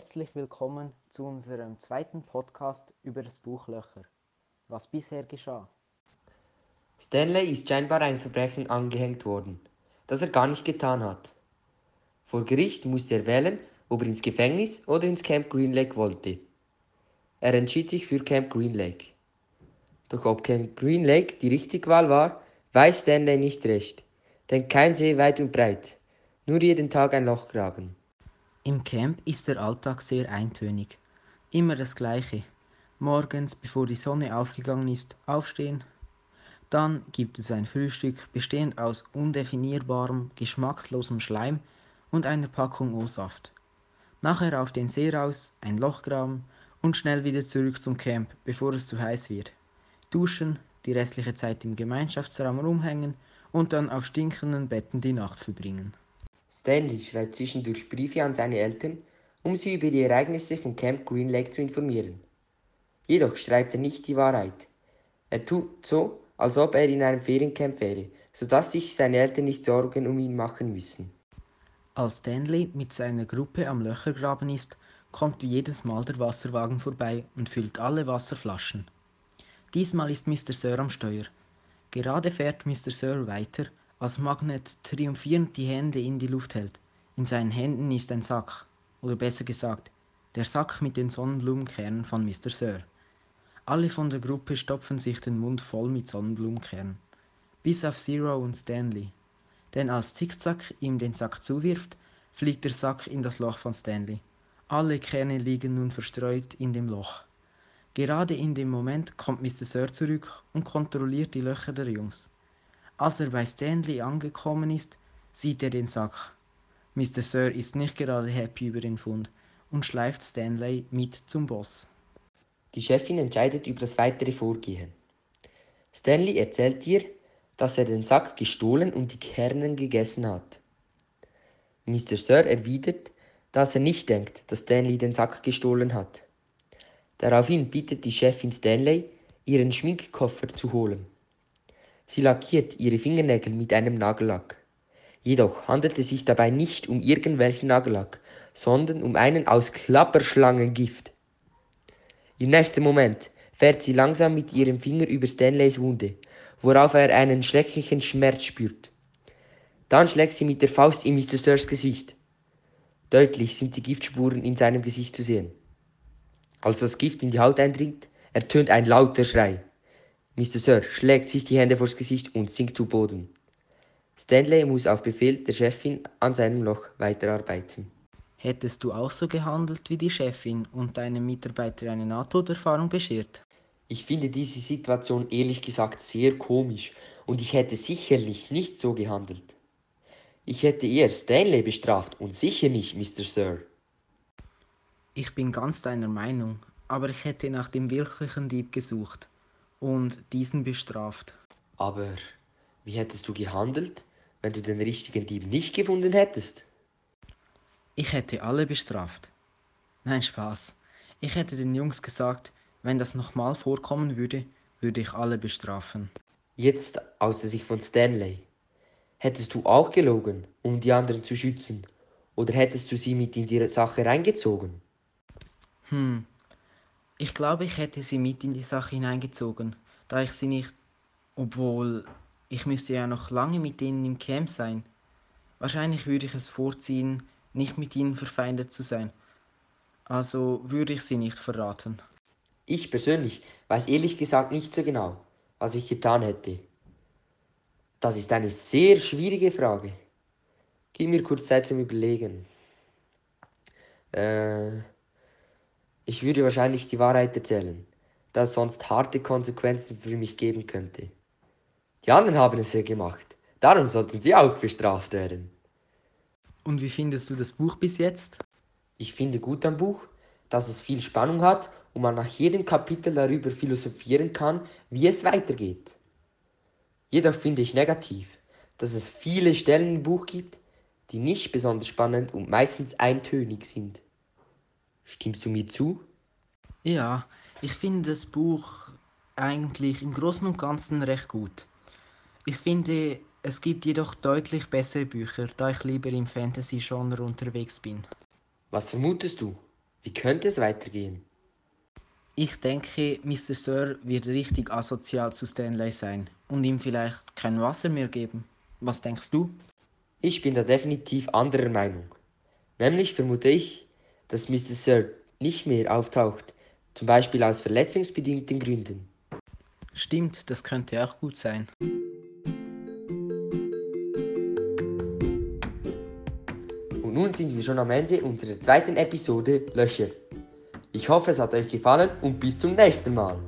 Herzlich willkommen zu unserem zweiten Podcast über das Buch Löcher. Was bisher geschah. Stanley ist scheinbar ein Verbrechen angehängt worden, das er gar nicht getan hat. Vor Gericht musste er wählen, ob er ins Gefängnis oder ins Camp Green Lake wollte. Er entschied sich für Camp Green Lake. Doch ob Camp Green Lake die richtige Wahl war, weiß Stanley nicht recht, denn kein See weit und breit, nur jeden Tag ein Loch graben. Im Camp ist der Alltag sehr eintönig. Immer das Gleiche. Morgens, bevor die Sonne aufgegangen ist, aufstehen. Dann gibt es ein Frühstück bestehend aus undefinierbarem, geschmackslosem Schleim und einer Packung O-Saft. Nachher auf den See raus, ein Loch graben und schnell wieder zurück zum Camp, bevor es zu heiß wird. Duschen, die restliche Zeit im Gemeinschaftsraum rumhängen und dann auf stinkenden Betten die Nacht verbringen. Stanley schreibt zwischendurch Briefe an seine Eltern, um sie über die Ereignisse von Camp Green Lake zu informieren. Jedoch schreibt er nicht die Wahrheit. Er tut so, als ob er in einem Feriencamp wäre, sodass sich seine Eltern nicht Sorgen um ihn machen müssen. Als Stanley mit seiner Gruppe am Löchergraben ist, kommt wie jedes Mal der Wasserwagen vorbei und füllt alle Wasserflaschen. Diesmal ist Mr. Sir am Steuer. Gerade fährt Mr. Sir weiter, als Magnet triumphierend die Hände in die Luft hält. In seinen Händen ist ein Sack, oder besser gesagt, der Sack mit den Sonnenblumenkernen von Mr. Sir. Alle von der Gruppe stopfen sich den Mund voll mit Sonnenblumenkernen, bis auf Zero und Stanley. Denn als Zickzack ihm den Sack zuwirft, fliegt der Sack in das Loch von Stanley. Alle Kerne liegen nun verstreut in dem Loch. Gerade in dem Moment kommt Mr. Sir zurück und kontrolliert die Löcher der Jungs. Als er bei Stanley angekommen ist, sieht er den Sack. Mr. Sir ist nicht gerade happy über den Fund und schleift Stanley mit zum Boss. Die Chefin entscheidet über das weitere Vorgehen. Stanley erzählt ihr, dass er den Sack gestohlen und die Kernen gegessen hat. Mr. Sir erwidert, dass er nicht denkt, dass Stanley den Sack gestohlen hat. Daraufhin bittet die Chefin Stanley, ihren Schminkkoffer zu holen. Sie lackiert ihre Fingernägel mit einem Nagellack. Jedoch handelt es sich dabei nicht um irgendwelchen Nagellack, sondern um einen aus Klapperschlangengift. Im nächsten Moment fährt sie langsam mit ihrem Finger über Stanleys Wunde, worauf er einen schrecklichen Schmerz spürt. Dann schlägt sie mit der Faust in Mr. Sirs Gesicht. Deutlich sind die Giftspuren in seinem Gesicht zu sehen. Als das Gift in die Haut eindringt, ertönt ein lauter Schrei. Mr. Sir schlägt sich die Hände vors Gesicht und sinkt zu Boden. Stanley muss auf Befehl der Chefin an seinem Loch weiterarbeiten. Hättest du auch so gehandelt wie die Chefin und deinem Mitarbeiter eine Nahtoderfahrung beschert? Ich finde diese Situation ehrlich gesagt sehr komisch und ich hätte sicherlich nicht so gehandelt. Ich hätte eher Stanley bestraft und sicher nicht Mr. Sir. Ich bin ganz deiner Meinung, aber ich hätte nach dem wirklichen Dieb gesucht und diesen bestraft. Aber wie hättest du gehandelt, wenn du den richtigen Dieb nicht gefunden hättest? Ich hätte alle bestraft. Nein, Spaß. Ich hätte den Jungs gesagt, wenn das nochmal vorkommen würde, würde ich alle bestrafen. Jetzt aus der Sicht von Stanley. Hättest du auch gelogen, um die anderen zu schützen? Oder hättest du sie mit in die Sache reingezogen? Hm, ich glaube, ich hätte sie mit in die Sache hineingezogen, da ich sie nicht, obwohl ich müsste ja noch lange mit ihnen im Camp sein. Wahrscheinlich würde ich es vorziehen, nicht mit ihnen verfeindet zu sein. Also würde ich sie nicht verraten. Ich persönlich weiß ehrlich gesagt nicht so genau, was ich getan hätte. Das ist eine sehr schwierige Frage. Gib mir kurz Zeit zum Überlegen. Äh. Ich würde wahrscheinlich die Wahrheit erzählen, da es sonst harte Konsequenzen für mich geben könnte. Die anderen haben es ja gemacht, darum sollten sie auch bestraft werden. Und wie findest du das Buch bis jetzt? Ich finde gut am Buch, dass es viel Spannung hat und man nach jedem Kapitel darüber philosophieren kann, wie es weitergeht. Jedoch finde ich negativ, dass es viele Stellen im Buch gibt, die nicht besonders spannend und meistens eintönig sind. Stimmst du mir zu? Ja, ich finde das Buch eigentlich im Großen und Ganzen recht gut. Ich finde, es gibt jedoch deutlich bessere Bücher, da ich lieber im Fantasy-Genre unterwegs bin. Was vermutest du? Wie könnte es weitergehen? Ich denke, Mr. Sir wird richtig asozial zu Stanley sein und ihm vielleicht kein Wasser mehr geben. Was denkst du? Ich bin da definitiv anderer Meinung. Nämlich vermute ich, dass Mr. Sir nicht mehr auftaucht, zum Beispiel aus verletzungsbedingten Gründen. Stimmt, das könnte auch gut sein. Und nun sind wir schon am Ende unserer zweiten Episode Löcher. Ich hoffe, es hat euch gefallen und bis zum nächsten Mal.